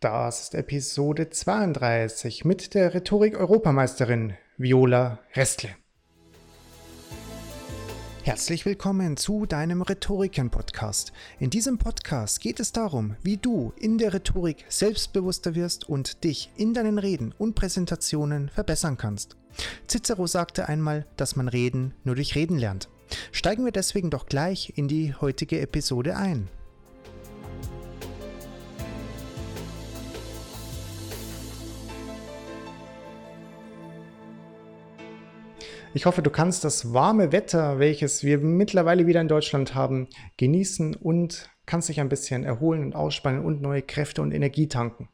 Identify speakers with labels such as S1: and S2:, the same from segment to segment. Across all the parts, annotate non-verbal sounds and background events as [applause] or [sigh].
S1: Das ist Episode 32 mit der Rhetorik-Europameisterin Viola Restle. Herzlich willkommen zu deinem Rhetoriken-Podcast. In diesem Podcast geht es darum, wie du in der Rhetorik selbstbewusster wirst und dich in deinen Reden und Präsentationen verbessern kannst. Cicero sagte einmal, dass man Reden nur durch Reden lernt. Steigen wir deswegen doch gleich in die heutige Episode ein. Ich hoffe, du kannst das warme Wetter, welches wir mittlerweile wieder in Deutschland haben, genießen und kannst dich ein bisschen erholen und ausspannen und neue Kräfte und Energie tanken.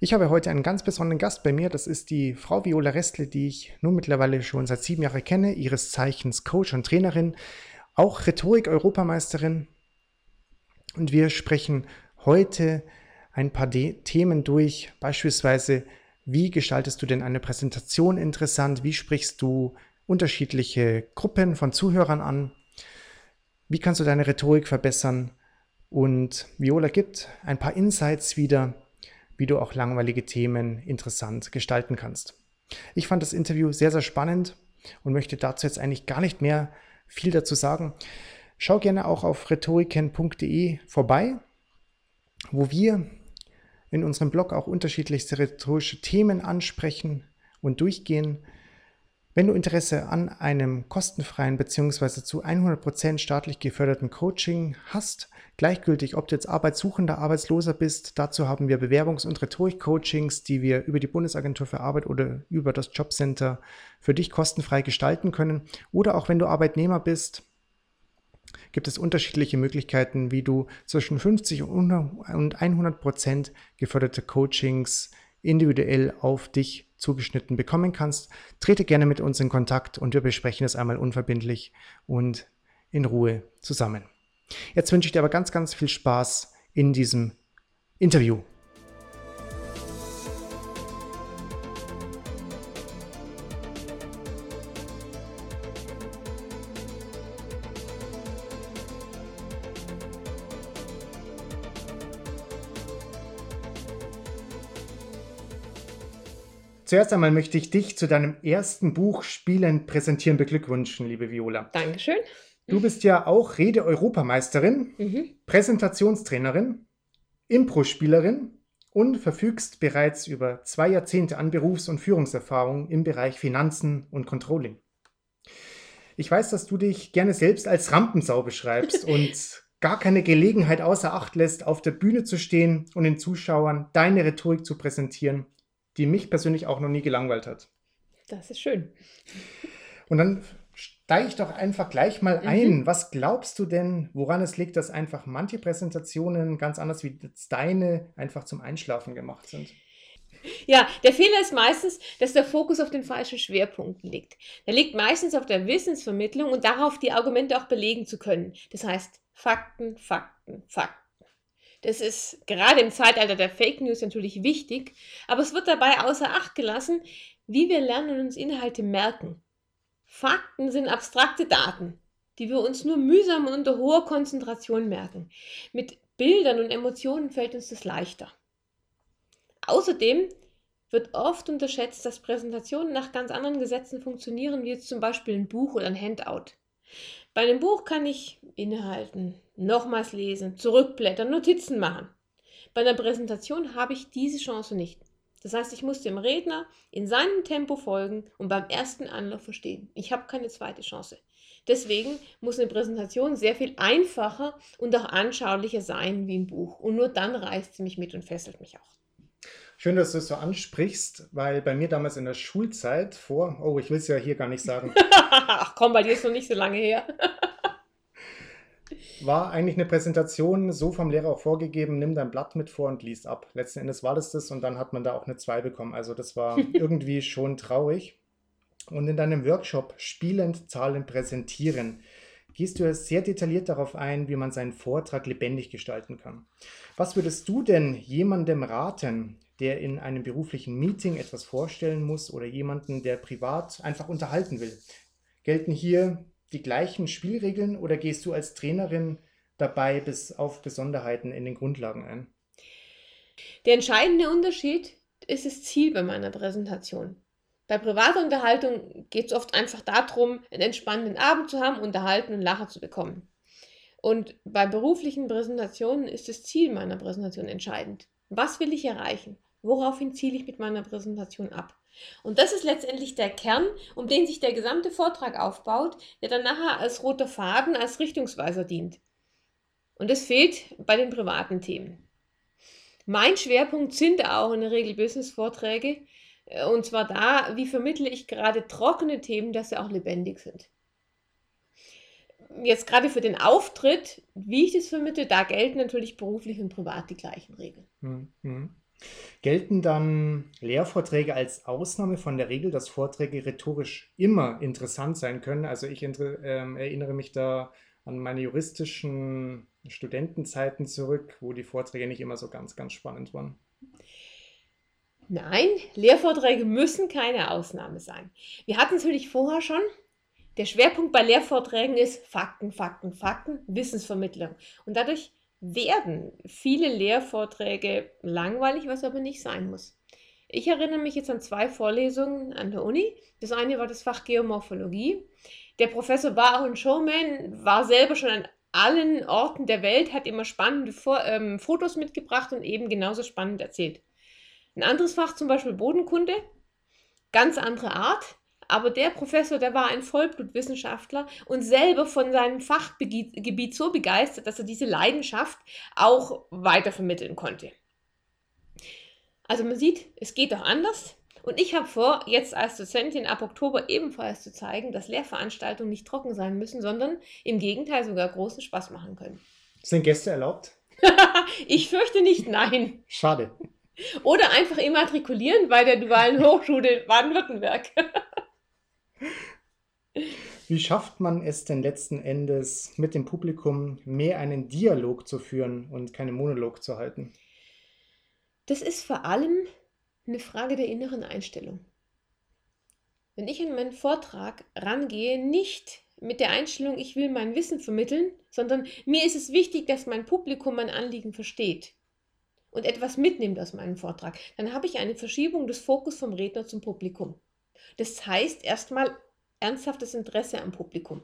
S1: Ich habe heute einen ganz besonderen Gast bei mir. Das ist die Frau Viola Restle, die ich nun mittlerweile schon seit sieben Jahren kenne, ihres Zeichens Coach und Trainerin, auch Rhetorik-Europameisterin. Und wir sprechen heute ein paar De Themen durch, beispielsweise wie gestaltest du denn eine Präsentation interessant? Wie sprichst du unterschiedliche Gruppen von Zuhörern an? Wie kannst du deine Rhetorik verbessern? Und Viola gibt ein paar Insights wieder, wie du auch langweilige Themen interessant gestalten kannst. Ich fand das Interview sehr, sehr spannend und möchte dazu jetzt eigentlich gar nicht mehr viel dazu sagen. Schau gerne auch auf rhetoriken.de vorbei, wo wir in unserem Blog auch unterschiedlichste rhetorische Themen ansprechen und durchgehen. Wenn du Interesse an einem kostenfreien bzw. zu 100% staatlich geförderten Coaching hast, gleichgültig, ob du jetzt Arbeitssuchender, Arbeitsloser bist, dazu haben wir Bewerbungs- und Rhetorik-Coachings, die wir über die Bundesagentur für Arbeit oder über das Jobcenter für dich kostenfrei gestalten können. Oder auch wenn du Arbeitnehmer bist, gibt es unterschiedliche Möglichkeiten, wie du zwischen 50 und 100 Prozent geförderte Coachings individuell auf dich zugeschnitten bekommen kannst. Trete gerne mit uns in Kontakt und wir besprechen es einmal unverbindlich und in Ruhe zusammen. Jetzt wünsche ich dir aber ganz, ganz viel Spaß in diesem Interview. Zuerst einmal möchte ich dich zu deinem ersten Buch Spielend präsentieren beglückwünschen, liebe Viola.
S2: Dankeschön.
S1: Du bist ja auch Rede-Europameisterin, mhm. Präsentationstrainerin, Impro-Spielerin und verfügst bereits über zwei Jahrzehnte an Berufs- und Führungserfahrung im Bereich Finanzen und Controlling. Ich weiß, dass du dich gerne selbst als Rampensau beschreibst [laughs] und gar keine Gelegenheit außer Acht lässt, auf der Bühne zu stehen und den Zuschauern deine Rhetorik zu präsentieren die mich persönlich auch noch nie gelangweilt hat.
S2: Das ist schön.
S1: Und dann steige ich doch einfach gleich mal mhm. ein. Was glaubst du denn, woran es liegt, dass einfach manche Präsentationen ganz anders wie deine einfach zum Einschlafen gemacht sind?
S2: Ja, der Fehler ist meistens, dass der Fokus auf den falschen Schwerpunkten liegt. Der liegt meistens auf der Wissensvermittlung und darauf, die Argumente auch belegen zu können. Das heißt, Fakten, Fakten, Fakten. Das ist gerade im Zeitalter der Fake News natürlich wichtig, aber es wird dabei außer Acht gelassen, wie wir lernen und uns Inhalte merken. Fakten sind abstrakte Daten, die wir uns nur mühsam und unter hoher Konzentration merken. Mit Bildern und Emotionen fällt uns das leichter. Außerdem wird oft unterschätzt, dass Präsentationen nach ganz anderen Gesetzen funktionieren, wie jetzt zum Beispiel ein Buch oder ein Handout. Bei einem Buch kann ich innehalten, nochmals lesen, zurückblättern, Notizen machen. Bei einer Präsentation habe ich diese Chance nicht. Das heißt, ich muss dem Redner in seinem Tempo folgen und beim ersten Anlauf verstehen. Ich habe keine zweite Chance. Deswegen muss eine Präsentation sehr viel einfacher und auch anschaulicher sein wie ein Buch. Und nur dann reißt sie mich mit und fesselt mich auch.
S1: Schön, dass du es so ansprichst, weil bei mir damals in der Schulzeit vor, oh, ich will es ja hier gar nicht sagen. [laughs]
S2: Ach komm, bei dir ist noch nicht so lange her. [laughs]
S1: war eigentlich eine Präsentation so vom Lehrer auch vorgegeben, nimm dein Blatt mit vor und lies ab. Letzten Endes war das das und dann hat man da auch eine 2 bekommen. Also das war [laughs] irgendwie schon traurig. Und in deinem Workshop Spielend, Zahlen, Präsentieren gehst du sehr detailliert darauf ein, wie man seinen Vortrag lebendig gestalten kann. Was würdest du denn jemandem raten, der in einem beruflichen Meeting etwas vorstellen muss oder jemanden, der privat einfach unterhalten will. Gelten hier die gleichen Spielregeln oder gehst du als Trainerin dabei bis auf Besonderheiten in den Grundlagen ein?
S2: Der entscheidende Unterschied ist das Ziel bei meiner Präsentation. Bei privater Unterhaltung geht es oft einfach darum, einen entspannenden Abend zu haben, unterhalten und Lacher zu bekommen. Und bei beruflichen Präsentationen ist das Ziel meiner Präsentation entscheidend. Was will ich erreichen? Woraufhin ziele ich mit meiner Präsentation ab? Und das ist letztendlich der Kern, um den sich der gesamte Vortrag aufbaut, der dann nachher als roter Faden, als Richtungsweiser dient. Und das fehlt bei den privaten Themen. Mein Schwerpunkt sind auch in der Regel Business-Vorträge. Äh, und zwar da, wie vermittle ich gerade trockene Themen, dass sie auch lebendig sind. Jetzt gerade für den Auftritt, wie ich das vermittle, da gelten natürlich beruflich und privat die gleichen Regeln.
S1: Mhm. Gelten dann Lehrvorträge als Ausnahme von der Regel, dass Vorträge rhetorisch immer interessant sein können? Also ich äh, erinnere mich da an meine juristischen Studentenzeiten zurück, wo die Vorträge nicht immer so ganz, ganz spannend waren.
S2: Nein, Lehrvorträge müssen keine Ausnahme sein. Wir hatten es natürlich vorher schon. Der Schwerpunkt bei Lehrvorträgen ist Fakten, Fakten, Fakten, Wissensvermittlung. Und dadurch werden viele Lehrvorträge langweilig, was aber nicht sein muss. Ich erinnere mich jetzt an zwei Vorlesungen an der Uni. Das eine war das Fach Geomorphologie. Der Professor war auch ein Showman, war selber schon an allen Orten der Welt, hat immer spannende ähm, Fotos mitgebracht und eben genauso spannend erzählt. Ein anderes Fach, zum Beispiel Bodenkunde, ganz andere Art, aber der Professor, der war ein Vollblutwissenschaftler und selber von seinem Fachgebiet so begeistert, dass er diese Leidenschaft auch weitervermitteln konnte. Also man sieht, es geht auch anders. Und ich habe vor, jetzt als Dozentin ab Oktober ebenfalls zu zeigen, dass Lehrveranstaltungen nicht trocken sein müssen, sondern im Gegenteil sogar großen Spaß machen können.
S1: Sind Gäste erlaubt? [laughs]
S2: ich fürchte nicht, nein.
S1: Schade.
S2: Oder einfach immatrikulieren bei der Dualen Hochschule Baden-Württemberg. [laughs]
S1: Wie schafft man es denn letzten Endes mit dem Publikum mehr einen Dialog zu führen und keinen Monolog zu halten?
S2: Das ist vor allem eine Frage der inneren Einstellung. Wenn ich in meinen Vortrag rangehe, nicht mit der Einstellung, ich will mein Wissen vermitteln, sondern mir ist es wichtig, dass mein Publikum mein Anliegen versteht und etwas mitnimmt aus meinem Vortrag, dann habe ich eine Verschiebung des Fokus vom Redner zum Publikum. Das heißt erstmal ernsthaftes Interesse am Publikum.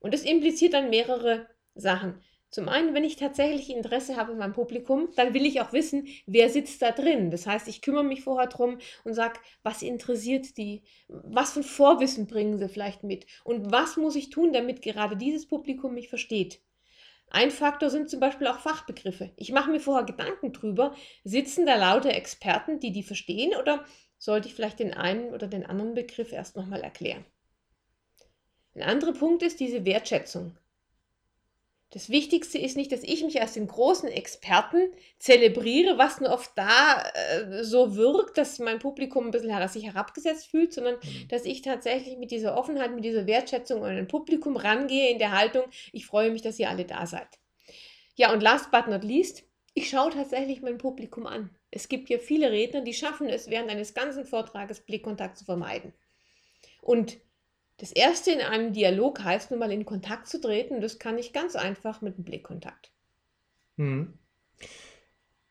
S2: Und das impliziert dann mehrere Sachen. Zum einen, wenn ich tatsächlich Interesse habe an meinem Publikum, dann will ich auch wissen, wer sitzt da drin. Das heißt, ich kümmere mich vorher drum und sage, was interessiert die? Was für ein Vorwissen bringen sie vielleicht mit? Und was muss ich tun, damit gerade dieses Publikum mich versteht? Ein Faktor sind zum Beispiel auch Fachbegriffe. Ich mache mir vorher Gedanken drüber, sitzen da lauter Experten, die die verstehen oder sollte ich vielleicht den einen oder den anderen Begriff erst nochmal erklären? Ein anderer Punkt ist diese Wertschätzung. Das Wichtigste ist nicht, dass ich mich als den großen Experten zelebriere, was nur oft da äh, so wirkt, dass mein Publikum ein bisschen sich herabgesetzt fühlt, sondern mhm. dass ich tatsächlich mit dieser Offenheit, mit dieser Wertschätzung an ein Publikum rangehe in der Haltung, ich freue mich, dass ihr alle da seid. Ja, und last but not least, ich schaue tatsächlich mein Publikum an. Es gibt ja viele Redner, die schaffen es, während eines ganzen Vortrages Blickkontakt zu vermeiden. Und das erste in einem Dialog heißt nun mal in Kontakt zu treten. Das kann ich ganz einfach mit einem Blickkontakt.
S1: Hm.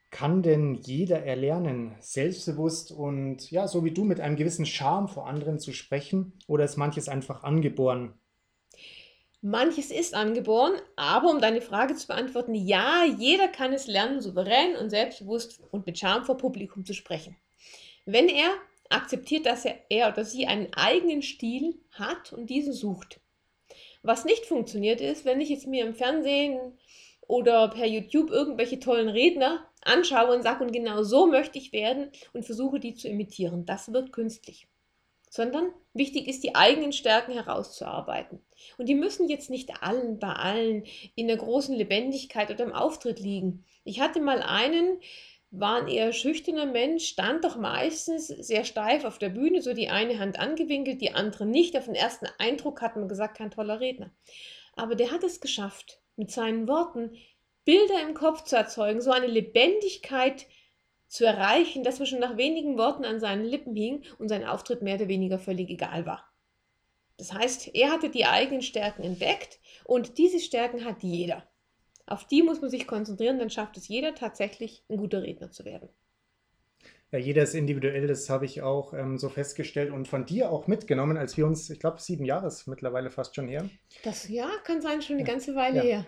S1: Kann denn jeder erlernen, selbstbewusst und ja, so wie du mit einem gewissen Charme vor anderen zu sprechen? Oder ist manches einfach angeboren?
S2: Manches ist angeboren, aber um deine Frage zu beantworten, ja, jeder kann es lernen, souverän und selbstbewusst und mit Charme vor Publikum zu sprechen. Wenn er akzeptiert, dass er, er oder sie einen eigenen Stil hat und diesen sucht. Was nicht funktioniert ist, wenn ich jetzt mir im Fernsehen oder per YouTube irgendwelche tollen Redner anschaue und sage, und genau so möchte ich werden und versuche, die zu imitieren. Das wird künstlich. Sondern wichtig ist, die eigenen Stärken herauszuarbeiten. Und die müssen jetzt nicht allen bei allen in der großen Lebendigkeit oder im Auftritt liegen. Ich hatte mal einen, war ein eher schüchterner Mensch, stand doch meistens sehr steif auf der Bühne, so die eine Hand angewinkelt, die andere nicht. Auf den ersten Eindruck hat man gesagt, kein toller Redner. Aber der hat es geschafft, mit seinen Worten Bilder im Kopf zu erzeugen, so eine Lebendigkeit zu erreichen, dass man schon nach wenigen Worten an seinen Lippen hing und sein Auftritt mehr oder weniger völlig egal war. Das heißt, er hatte die eigenen Stärken entdeckt und diese Stärken hat jeder. Auf die muss man sich konzentrieren, dann schafft es jeder tatsächlich, ein guter Redner zu werden.
S1: Ja, jeder ist individuell, das habe ich auch ähm, so festgestellt und von dir auch mitgenommen, als wir uns, ich glaube, sieben Jahre ist mittlerweile fast schon her.
S2: Das ja, kann sein, schon eine ganze Weile ja. her.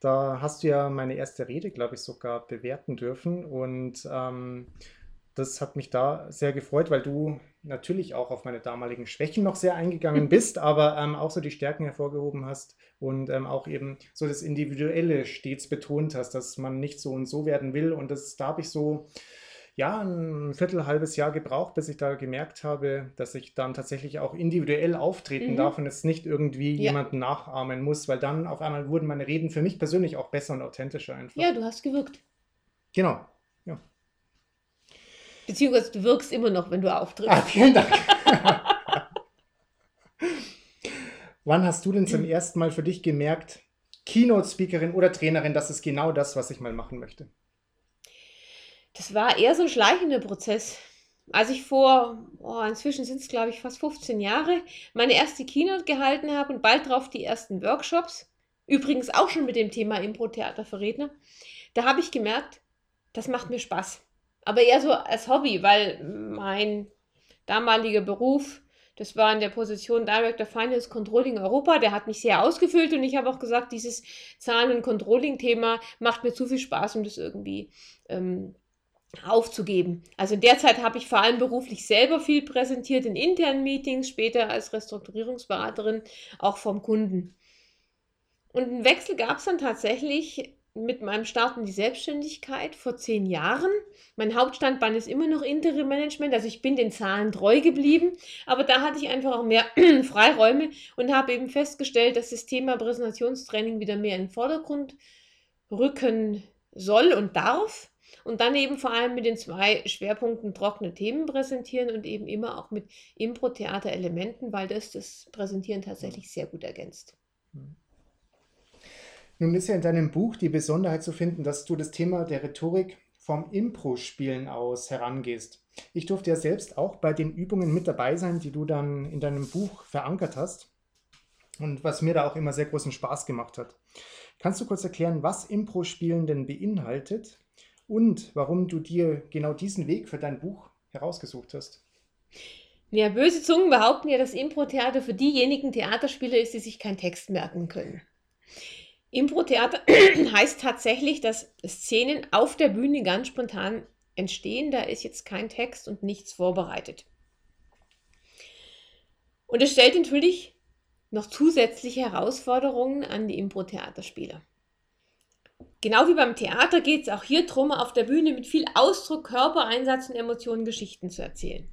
S1: Da hast du ja meine erste Rede, glaube ich, sogar bewerten dürfen und ähm, das hat mich da sehr gefreut, weil du natürlich auch auf meine damaligen Schwächen noch sehr eingegangen [laughs] bist, aber ähm, auch so die Stärken hervorgehoben hast und ähm, auch eben so das Individuelle stets betont hast, dass man nicht so und so werden will. Und das, da habe ich so ja, ein Viertel, halbes Jahr gebraucht, bis ich da gemerkt habe, dass ich dann tatsächlich auch individuell auftreten mhm. darf und es nicht irgendwie ja. jemanden nachahmen muss, weil dann auf einmal wurden meine Reden für mich persönlich auch besser und authentischer einfach.
S2: Ja, du hast gewirkt.
S1: Genau, ja.
S2: Beziehungsweise du wirkst immer noch, wenn du auftrittst.
S1: Ah, vielen Dank. [laughs] Wann hast du denn zum ersten Mal für dich gemerkt, Keynote-Speakerin oder Trainerin, das ist genau das, was ich mal machen möchte?
S2: Das war eher so ein schleichender Prozess. Als ich vor, oh, inzwischen sind es glaube ich fast 15 Jahre, meine erste Keynote gehalten habe und bald darauf die ersten Workshops, übrigens auch schon mit dem Thema Impro-Theater für Redner, da habe ich gemerkt, das macht mir Spaß. Aber eher so als Hobby, weil mein damaliger Beruf, das war in der Position Director Finance Controlling Europa, der hat mich sehr ausgefüllt und ich habe auch gesagt, dieses Zahlen- und Controlling-Thema macht mir zu viel Spaß, um das irgendwie ähm, aufzugeben. Also in der Zeit habe ich vor allem beruflich selber viel präsentiert in internen Meetings, später als Restrukturierungsberaterin auch vom Kunden. Und einen Wechsel gab es dann tatsächlich mit meinem Start in die Selbstständigkeit vor zehn Jahren. Mein Hauptstandbein ist immer noch Interim Management, also ich bin den Zahlen treu geblieben, aber da hatte ich einfach auch mehr [clears throat] Freiräume und habe eben festgestellt, dass das Thema Präsentationstraining wieder mehr in den Vordergrund rücken soll und darf. Und dann eben vor allem mit den zwei Schwerpunkten trockene Themen präsentieren und eben immer auch mit Impro-Theater-Elementen, weil das das Präsentieren tatsächlich sehr gut ergänzt.
S1: Nun ist ja in deinem Buch die Besonderheit zu finden, dass du das Thema der Rhetorik vom Impro-Spielen aus herangehst. Ich durfte ja selbst auch bei den Übungen mit dabei sein, die du dann in deinem Buch verankert hast und was mir da auch immer sehr großen Spaß gemacht hat. Kannst du kurz erklären, was Impro-Spielen denn beinhaltet und warum du dir genau diesen Weg für dein Buch herausgesucht hast.
S2: Ja, böse Zungen behaupten ja, dass Impro-Theater für diejenigen Theaterspieler ist, die sich keinen Text merken können. Impro-Theater [clears throat] heißt tatsächlich, dass Szenen auf der Bühne ganz spontan entstehen. Da ist jetzt kein Text und nichts vorbereitet. Und es stellt natürlich noch zusätzliche Herausforderungen an die Impro-Theaterspieler. Genau wie beim Theater geht es auch hier darum, auf der Bühne mit viel Ausdruck, Körpereinsatz und Emotionen Geschichten zu erzählen.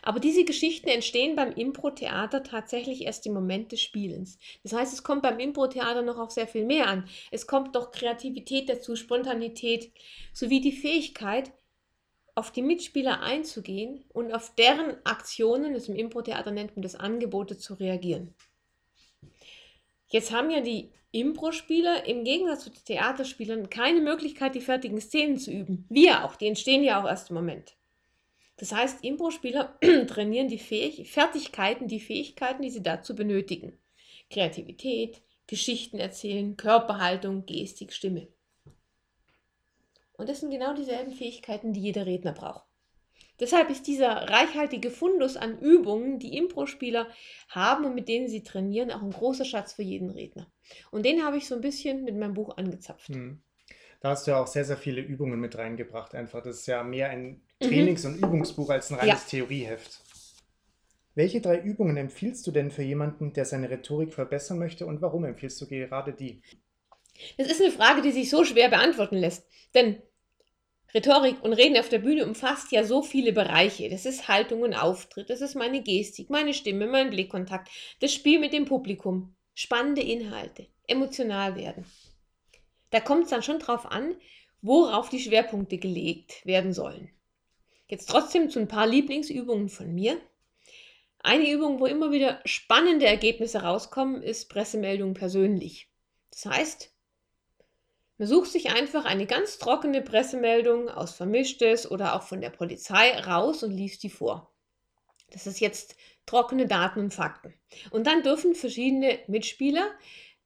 S2: Aber diese Geschichten entstehen beim Impro-Theater tatsächlich erst im Moment des Spielens. Das heißt, es kommt beim Impro-Theater noch auf sehr viel mehr an. Es kommt doch Kreativität dazu, Spontanität, sowie die Fähigkeit, auf die Mitspieler einzugehen und auf deren Aktionen, das im Impro-Theater nennt man das Angebote, zu reagieren. Jetzt haben ja die Impro-Spieler im Gegensatz zu den Theaterspielern keine Möglichkeit, die fertigen Szenen zu üben. Wir auch, die entstehen ja auch erst im Moment. Das heißt, Impro-Spieler [clears throat] trainieren die Fähig Fertigkeiten, die Fähigkeiten, die sie dazu benötigen. Kreativität, Geschichten erzählen, Körperhaltung, Gestik, Stimme. Und das sind genau dieselben Fähigkeiten, die jeder Redner braucht. Deshalb ist dieser reichhaltige Fundus an Übungen, die Impro-Spieler haben und mit denen sie trainieren, auch ein großer Schatz für jeden Redner. Und den habe ich so ein bisschen mit meinem Buch angezapft. Hm.
S1: Da hast du ja auch sehr, sehr viele Übungen mit reingebracht. Einfach, das ist ja mehr ein mhm. Trainings- und Übungsbuch als ein reines ja. Theorieheft. Welche drei Übungen empfiehlst du denn für jemanden, der seine Rhetorik verbessern möchte und warum empfiehlst du gerade die?
S2: Das ist eine Frage, die sich so schwer beantworten lässt. Denn Rhetorik und Reden auf der Bühne umfasst ja so viele Bereiche. Das ist Haltung und Auftritt, das ist meine Gestik, meine Stimme, mein Blickkontakt, das Spiel mit dem Publikum, spannende Inhalte, emotional werden. Da kommt es dann schon drauf an, worauf die Schwerpunkte gelegt werden sollen. Jetzt trotzdem zu ein paar Lieblingsübungen von mir. Eine Übung, wo immer wieder spannende Ergebnisse rauskommen, ist Pressemeldung persönlich. Das heißt, man sucht sich einfach eine ganz trockene Pressemeldung aus Vermischtes oder auch von der Polizei raus und liest die vor. Das ist jetzt trockene Daten und Fakten. Und dann dürfen verschiedene Mitspieler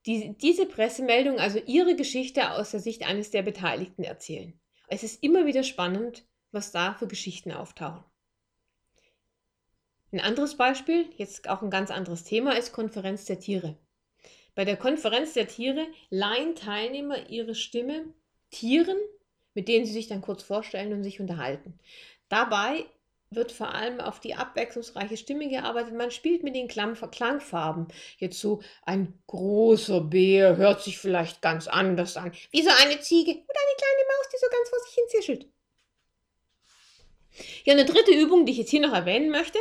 S2: die diese Pressemeldung, also ihre Geschichte aus der Sicht eines der Beteiligten erzählen. Es ist immer wieder spannend, was da für Geschichten auftauchen. Ein anderes Beispiel, jetzt auch ein ganz anderes Thema, ist Konferenz der Tiere. Bei der Konferenz der Tiere leihen Teilnehmer ihre Stimme Tieren, mit denen sie sich dann kurz vorstellen und sich unterhalten. Dabei wird vor allem auf die abwechslungsreiche Stimme gearbeitet. Man spielt mit den Klangfarben. Jetzt so ein großer Bär hört sich vielleicht ganz anders an, wie so eine Ziege oder eine kleine Maus, die so ganz vor sich hin zischelt. Ja, eine dritte Übung, die ich jetzt hier noch erwähnen möchte,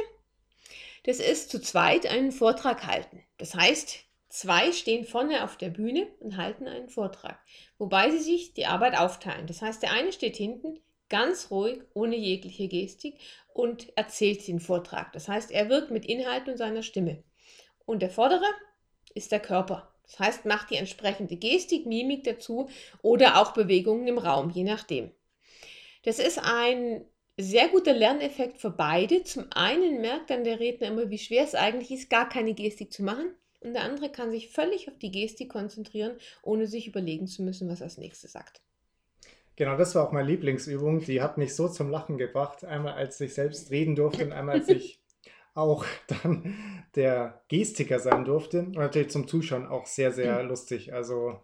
S2: das ist zu zweit einen Vortrag halten. Das heißt, zwei stehen vorne auf der Bühne und halten einen Vortrag, wobei sie sich die Arbeit aufteilen. Das heißt, der eine steht hinten ganz ruhig, ohne jegliche Gestik und erzählt den Vortrag. Das heißt, er wirkt mit Inhalt und seiner Stimme. Und der Vordere ist der Körper. Das heißt, macht die entsprechende Gestik, Mimik dazu oder auch Bewegungen im Raum, je nachdem. Das ist ein sehr guter Lerneffekt für beide. Zum einen merkt dann der Redner immer, wie schwer es eigentlich ist, gar keine Gestik zu machen. Und der andere kann sich völlig auf die Gestik konzentrieren, ohne sich überlegen zu müssen, was als nächstes sagt.
S1: Genau, das war auch meine Lieblingsübung. Die hat mich so zum Lachen gebracht. Einmal, als ich selbst reden durfte und einmal, als ich [laughs] auch dann der Gestiker sein durfte. Und natürlich zum Zuschauen auch sehr, sehr lustig. Also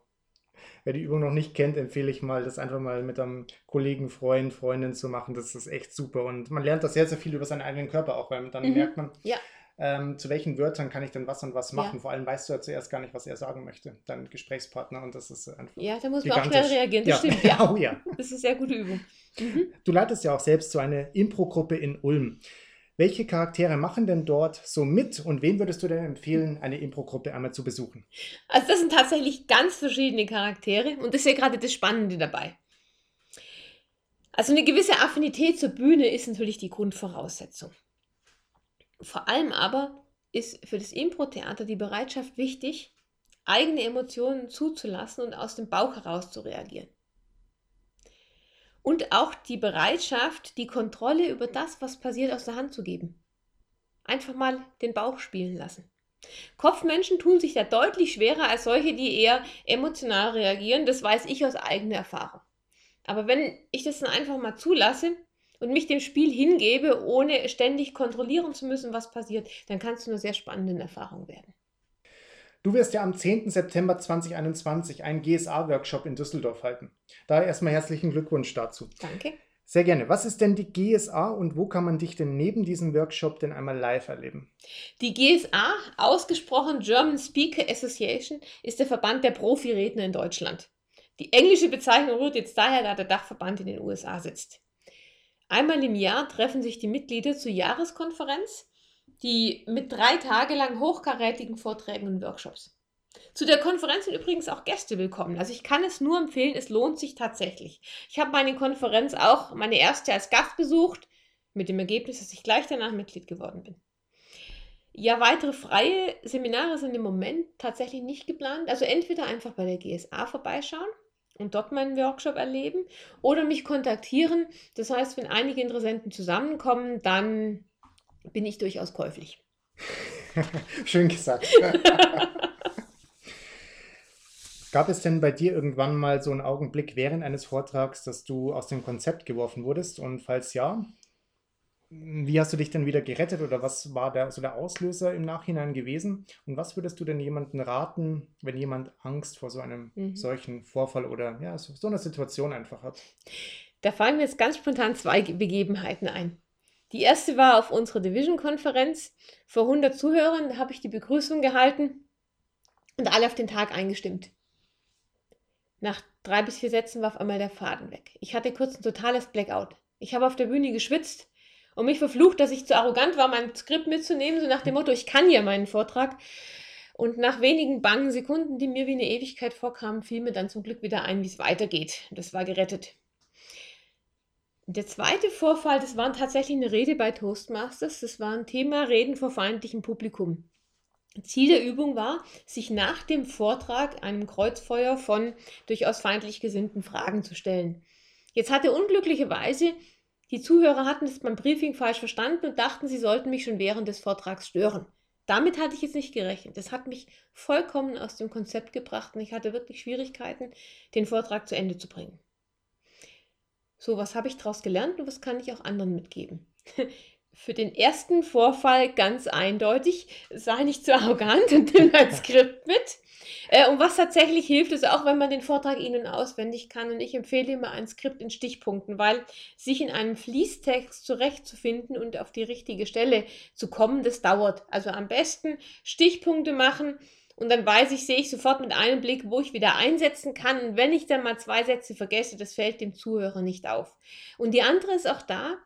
S1: wer die Übung noch nicht kennt, empfehle ich mal, das einfach mal mit einem Kollegen, Freund, Freundin zu machen. Das ist echt super. Und man lernt das sehr, sehr viel über seinen eigenen Körper auch, weil dann mhm. merkt man, ja. Ähm, zu welchen Wörtern kann ich denn was und was machen. Ja. Vor allem weißt du ja zuerst gar nicht, was er sagen möchte, dein Gesprächspartner. Und das ist einfach.
S2: Ja, da muss man auch schnell reagieren. Das ja. stimmt, ja. [laughs] oh, ja. Das ist eine sehr gute Übung.
S1: Mhm. Du leitest ja auch selbst so eine Impro-Gruppe in Ulm. Welche Charaktere machen denn dort so mit und wen würdest du denn empfehlen, eine Impro-Gruppe einmal zu besuchen?
S2: Also das sind tatsächlich ganz verschiedene Charaktere und das ist ja gerade das Spannende dabei. Also eine gewisse Affinität zur Bühne ist natürlich die Grundvoraussetzung. Vor allem aber ist für das Impro-Theater die Bereitschaft wichtig, eigene Emotionen zuzulassen und aus dem Bauch heraus zu reagieren. Und auch die Bereitschaft, die Kontrolle über das, was passiert, aus der Hand zu geben. Einfach mal den Bauch spielen lassen. Kopfmenschen tun sich da deutlich schwerer als solche, die eher emotional reagieren. Das weiß ich aus eigener Erfahrung. Aber wenn ich das dann einfach mal zulasse und mich dem Spiel hingebe, ohne ständig kontrollieren zu müssen, was passiert, dann kann es eine sehr spannende Erfahrung werden.
S1: Du wirst ja am 10. September 2021 einen GSA-Workshop in Düsseldorf halten. Daher erstmal herzlichen Glückwunsch dazu.
S2: Danke.
S1: Sehr gerne. Was ist denn die GSA und wo kann man dich denn neben diesem Workshop denn einmal live erleben?
S2: Die GSA, ausgesprochen German Speaker Association, ist der Verband der Profiredner in Deutschland. Die englische Bezeichnung rührt jetzt daher, da der Dachverband in den USA sitzt. Einmal im Jahr treffen sich die Mitglieder zur Jahreskonferenz die mit drei Tage lang hochkarätigen Vorträgen und Workshops. Zu der Konferenz sind übrigens auch Gäste willkommen. Also ich kann es nur empfehlen, es lohnt sich tatsächlich. Ich habe meine Konferenz auch, meine erste als Gast besucht, mit dem Ergebnis, dass ich gleich danach Mitglied geworden bin. Ja, weitere freie Seminare sind im Moment tatsächlich nicht geplant. Also entweder einfach bei der GSA vorbeischauen und dort meinen Workshop erleben oder mich kontaktieren. Das heißt, wenn einige Interessenten zusammenkommen, dann bin ich durchaus käuflich. [laughs]
S1: Schön gesagt. [laughs] Gab es denn bei dir irgendwann mal so einen Augenblick während eines Vortrags, dass du aus dem Konzept geworfen wurdest? Und falls ja, wie hast du dich denn wieder gerettet oder was war der, so der Auslöser im Nachhinein gewesen? Und was würdest du denn jemandem raten, wenn jemand Angst vor so einem mhm. solchen Vorfall oder ja, so, so einer Situation einfach hat?
S2: Da fallen mir jetzt ganz spontan zwei Begebenheiten ein. Die erste war auf unserer Division-Konferenz. Vor 100 Zuhörern habe ich die Begrüßung gehalten und alle auf den Tag eingestimmt. Nach drei bis vier Sätzen war auf einmal der Faden weg. Ich hatte kurz ein totales Blackout. Ich habe auf der Bühne geschwitzt und mich verflucht, dass ich zu arrogant war, mein Skript mitzunehmen, so nach dem Motto, ich kann ja meinen Vortrag. Und nach wenigen bangen Sekunden, die mir wie eine Ewigkeit vorkamen, fiel mir dann zum Glück wieder ein, wie es weitergeht. Das war gerettet. Der zweite Vorfall, das war tatsächlich eine Rede bei Toastmasters. Das war ein Thema Reden vor feindlichem Publikum. Ziel der Übung war, sich nach dem Vortrag einem Kreuzfeuer von durchaus feindlich gesinnten Fragen zu stellen. Jetzt hatte unglücklicherweise die Zuhörer hatten das beim Briefing falsch verstanden und dachten, sie sollten mich schon während des Vortrags stören. Damit hatte ich jetzt nicht gerechnet. Das hat mich vollkommen aus dem Konzept gebracht und ich hatte wirklich Schwierigkeiten, den Vortrag zu Ende zu bringen. So, was habe ich daraus gelernt und was kann ich auch anderen mitgeben? [laughs] Für den ersten Vorfall ganz eindeutig, sei nicht zu arrogant und nimm ein [laughs] Skript mit. Äh, und was tatsächlich hilft, ist auch, wenn man den Vortrag Ihnen auswendig kann. Und ich empfehle immer ein Skript in Stichpunkten, weil sich in einem Fließtext zurechtzufinden und auf die richtige Stelle zu kommen, das dauert. Also am besten Stichpunkte machen. Und dann weiß ich, sehe ich sofort mit einem Blick, wo ich wieder einsetzen kann. Und wenn ich dann mal zwei Sätze vergesse, das fällt dem Zuhörer nicht auf. Und die andere ist auch da,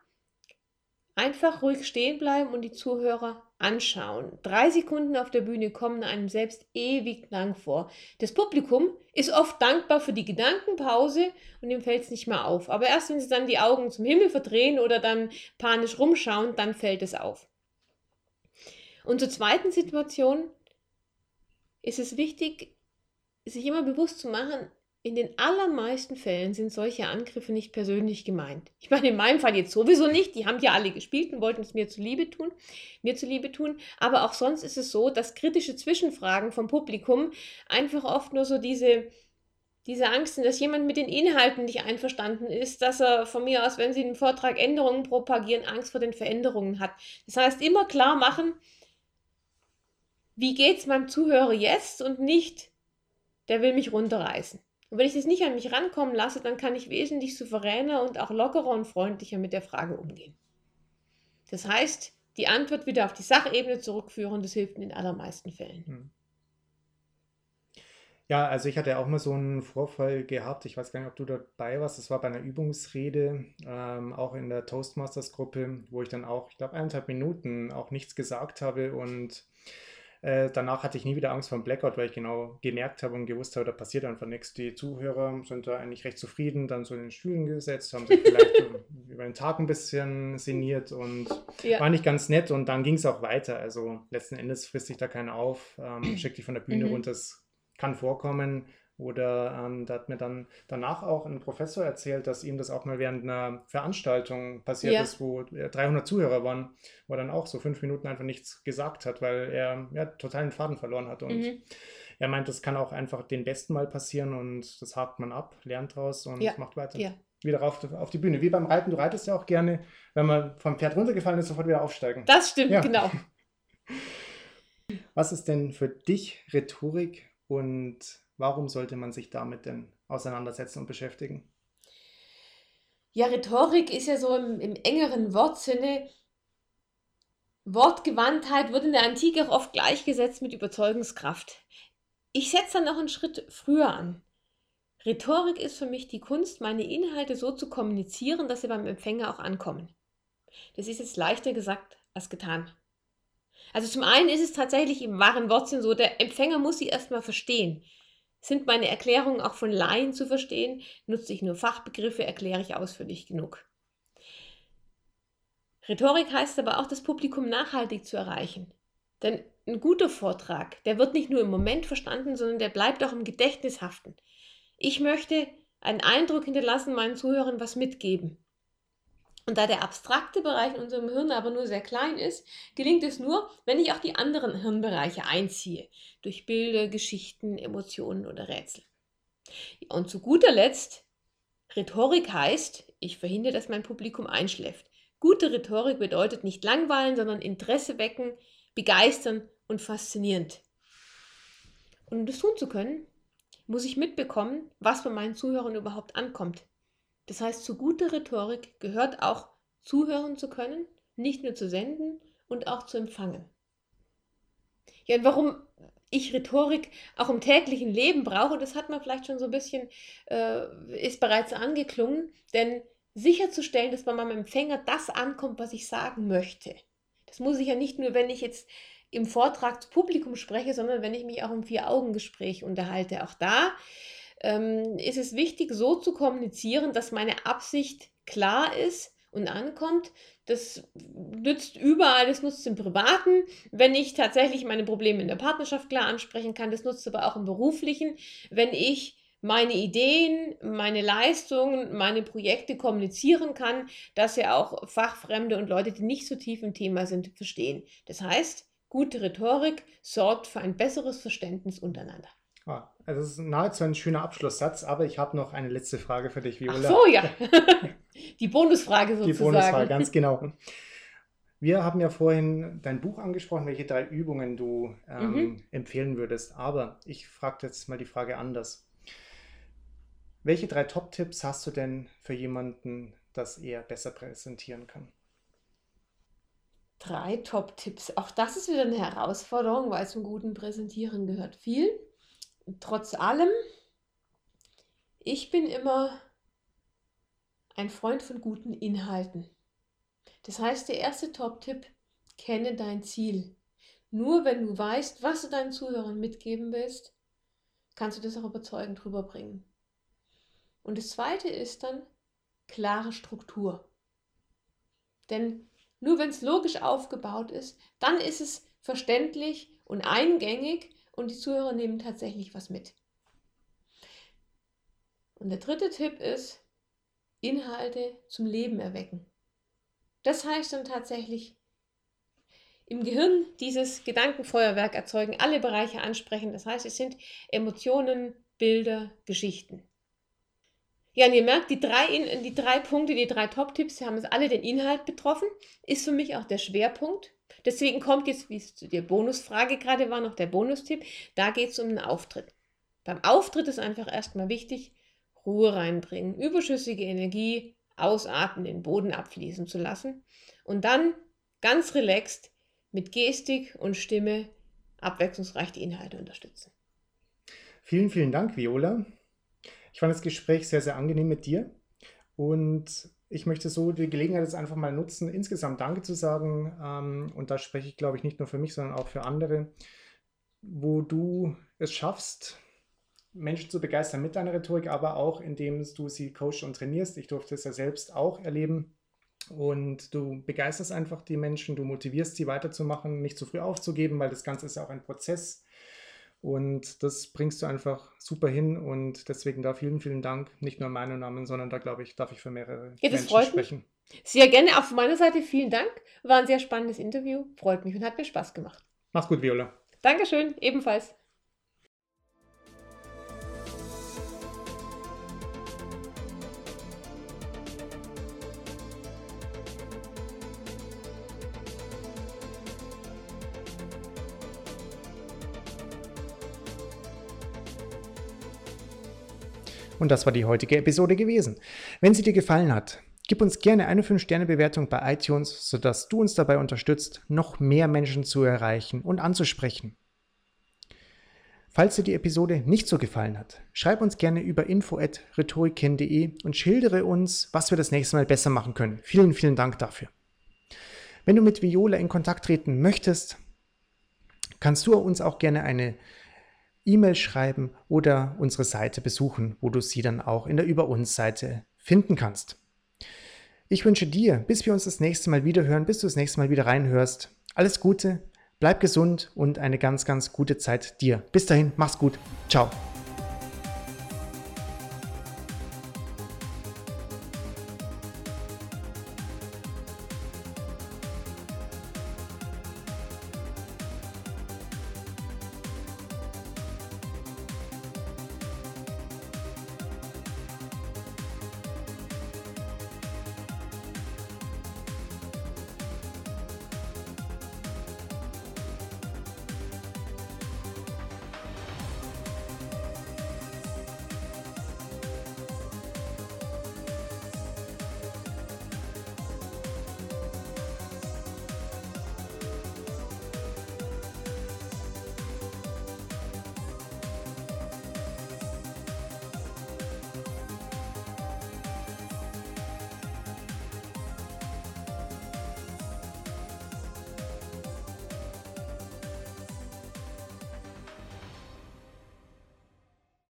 S2: einfach ruhig stehen bleiben und die Zuhörer anschauen. Drei Sekunden auf der Bühne kommen einem selbst ewig lang vor. Das Publikum ist oft dankbar für die Gedankenpause und ihm fällt es nicht mehr auf. Aber erst wenn sie dann die Augen zum Himmel verdrehen oder dann panisch rumschauen, dann fällt es auf. Und zur zweiten Situation ist es wichtig, sich immer bewusst zu machen, in den allermeisten Fällen sind solche Angriffe nicht persönlich gemeint. Ich meine, in meinem Fall jetzt sowieso nicht. Die haben ja alle gespielt und wollten es mir zuliebe tun, mir zuliebe tun. Aber auch sonst ist es so, dass kritische Zwischenfragen vom Publikum einfach oft nur so diese, diese Angst sind, dass jemand mit den Inhalten nicht einverstanden ist, dass er von mir aus, wenn sie einen Vortrag Änderungen propagieren, Angst vor den Veränderungen hat. Das heißt, immer klar machen, wie geht es meinem Zuhörer jetzt und nicht, der will mich runterreißen. Und wenn ich das nicht an mich rankommen lasse, dann kann ich wesentlich souveräner und auch lockerer und freundlicher mit der Frage umgehen. Das heißt, die Antwort wieder auf die Sachebene zurückführen, das hilft in den allermeisten Fällen. Hm.
S1: Ja, also ich hatte auch mal so einen Vorfall gehabt. Ich weiß gar nicht, ob du dabei warst. Das war bei einer Übungsrede, ähm, auch in der Toastmasters-Gruppe, wo ich dann auch, ich glaube, eineinhalb Minuten auch nichts gesagt habe und äh, danach hatte ich nie wieder Angst vor dem Blackout, weil ich genau gemerkt habe und gewusst habe, da passiert einfach nichts. Die Zuhörer sind da eigentlich recht zufrieden, dann so in den Stühlen gesetzt, haben sich vielleicht [laughs] über den Tag ein bisschen sinniert und ja. war nicht ganz nett. Und dann ging es auch weiter. Also letzten Endes frisst sich da keiner auf, ähm, [clears throat] schickt dich von der Bühne mhm. runter. Das kann vorkommen. Oder ähm, da hat mir dann danach auch ein Professor erzählt, dass ihm das auch mal während einer Veranstaltung passiert ja. ist, wo 300 Zuhörer waren, wo er dann auch so fünf Minuten einfach nichts gesagt hat, weil er ja, total den Faden verloren hat. Und mhm. er meint, das kann auch einfach den Besten mal passieren und das hakt man ab, lernt draus und ja. macht weiter. Ja. Wieder auf, auf die Bühne. Wie beim Reiten, du reitest ja auch gerne, wenn man vom Pferd runtergefallen ist, sofort wieder aufsteigen.
S2: Das stimmt, genau. [laughs]
S1: Was ist denn für dich Rhetorik und Warum sollte man sich damit denn auseinandersetzen und beschäftigen?
S2: Ja, Rhetorik ist ja so im, im engeren Wortsinne. Wortgewandtheit wird in der Antike auch oft gleichgesetzt mit Überzeugungskraft. Ich setze dann noch einen Schritt früher an. Rhetorik ist für mich die Kunst, meine Inhalte so zu kommunizieren, dass sie beim Empfänger auch ankommen. Das ist jetzt leichter gesagt als getan. Also zum einen ist es tatsächlich im wahren Wortsinn so, der Empfänger muss sie erstmal verstehen. Sind meine Erklärungen auch von Laien zu verstehen? Nutze ich nur Fachbegriffe? Erkläre ich ausführlich genug? Rhetorik heißt aber auch, das Publikum nachhaltig zu erreichen. Denn ein guter Vortrag, der wird nicht nur im Moment verstanden, sondern der bleibt auch im Gedächtnis haften. Ich möchte einen Eindruck hinterlassen, meinen Zuhörern was mitgeben. Und da der abstrakte Bereich in unserem Hirn aber nur sehr klein ist, gelingt es nur, wenn ich auch die anderen Hirnbereiche einziehe, durch Bilder, Geschichten, Emotionen oder Rätsel. Und zu guter Letzt, Rhetorik heißt, ich verhindere, dass mein Publikum einschläft. Gute Rhetorik bedeutet nicht langweilen, sondern Interesse wecken, begeistern und faszinierend. Und um das tun zu können, muss ich mitbekommen, was bei meinen Zuhörern überhaupt ankommt. Das heißt, zu guter Rhetorik gehört auch zuhören zu können, nicht nur zu senden und auch zu empfangen. Ja, und warum ich Rhetorik auch im täglichen Leben brauche, das hat man vielleicht schon so ein bisschen, äh, ist bereits angeklungen, denn sicherzustellen, dass bei meinem Empfänger das ankommt, was ich sagen möchte. Das muss ich ja nicht nur, wenn ich jetzt im Vortrag zu Publikum spreche, sondern wenn ich mich auch im Vier-Augen-Gespräch unterhalte. Auch da ähm, ist es wichtig, so zu kommunizieren, dass meine Absicht klar ist und ankommt. Das nützt überall, das nutzt im Privaten, wenn ich tatsächlich meine Probleme in der Partnerschaft klar ansprechen kann. Das nutzt aber auch im Beruflichen, wenn ich meine Ideen, meine Leistungen, meine Projekte kommunizieren kann, dass ja auch Fachfremde und Leute, die nicht so tief im Thema sind, verstehen. Das heißt, Gute Rhetorik sorgt für ein besseres Verständnis untereinander.
S1: Ah, also das ist nahezu ein schöner Abschlusssatz, aber ich habe noch eine letzte Frage für dich, Viola.
S2: Ach so, ja. [laughs] Die Bonusfrage sozusagen.
S1: Die Bonusfrage, ganz [laughs] genau. Wir haben ja vorhin dein Buch angesprochen, welche drei Übungen du ähm, mhm. empfehlen würdest. Aber ich frage jetzt mal die Frage anders. Welche drei Top-Tipps hast du denn für jemanden, dass er besser präsentieren kann?
S2: Drei Top-Tipps. Auch das ist wieder eine Herausforderung, weil zum guten Präsentieren gehört viel. Trotz allem, ich bin immer ein Freund von guten Inhalten. Das heißt, der erste Top-Tipp, kenne dein Ziel. Nur wenn du weißt, was du deinen Zuhörern mitgeben willst, kannst du das auch überzeugend rüberbringen. Und das zweite ist dann klare Struktur. Denn nur wenn es logisch aufgebaut ist, dann ist es verständlich und eingängig und die Zuhörer nehmen tatsächlich was mit. Und der dritte Tipp ist, Inhalte zum Leben erwecken. Das heißt dann tatsächlich im Gehirn dieses Gedankenfeuerwerk erzeugen, alle Bereiche ansprechen. Das heißt, es sind Emotionen, Bilder, Geschichten. Ja, und ihr merkt, die drei, die drei Punkte, die drei Top-Tipps, haben es alle den Inhalt betroffen, ist für mich auch der Schwerpunkt. Deswegen kommt jetzt, wie es zu der Bonusfrage gerade war, noch der Bonustipp. Da geht es um den Auftritt. Beim Auftritt ist einfach erstmal wichtig, Ruhe reinbringen, überschüssige Energie ausatmen, den Boden abfließen zu lassen und dann ganz relaxed mit Gestik und Stimme abwechslungsreich die Inhalte unterstützen.
S1: Vielen, vielen Dank, Viola. Ich fand das Gespräch sehr, sehr angenehm mit dir und ich möchte so die Gelegenheit jetzt einfach mal nutzen, insgesamt Danke zu sagen. Ähm, und da spreche ich, glaube ich, nicht nur für mich, sondern auch für andere, wo du es schaffst, Menschen zu begeistern mit deiner Rhetorik, aber auch indem du sie coachst und trainierst. Ich durfte es ja selbst auch erleben. Und du begeisterst einfach die Menschen, du motivierst sie weiterzumachen, nicht zu früh aufzugeben, weil das Ganze ist ja auch ein Prozess. Und das bringst du einfach super hin und deswegen da vielen, vielen Dank. Nicht nur meinen Namen, sondern da glaube ich, darf ich für mehrere
S2: ja, Menschen sprechen. Mich. Sehr gerne. Auch von meiner Seite vielen Dank. War ein sehr spannendes Interview. Freut mich und hat mir Spaß gemacht.
S1: Mach's gut, Viola.
S2: Dankeschön, ebenfalls.
S1: Und das war die heutige Episode gewesen. Wenn sie dir gefallen hat, gib uns gerne eine 5-Sterne-Bewertung bei iTunes, sodass du uns dabei unterstützt, noch mehr Menschen zu erreichen und anzusprechen. Falls dir die Episode nicht so gefallen hat, schreib uns gerne über info.rhetoriken.de und schildere uns, was wir das nächste Mal besser machen können. Vielen, vielen Dank dafür. Wenn du mit Viola in Kontakt treten möchtest, kannst du uns auch gerne eine E-Mail schreiben oder unsere Seite besuchen, wo du sie dann auch in der Über uns Seite finden kannst. Ich wünsche dir, bis wir uns das nächste Mal wieder hören, bis du das nächste Mal wieder reinhörst, alles Gute, bleib gesund und eine ganz, ganz gute Zeit dir. Bis dahin, mach's gut. Ciao.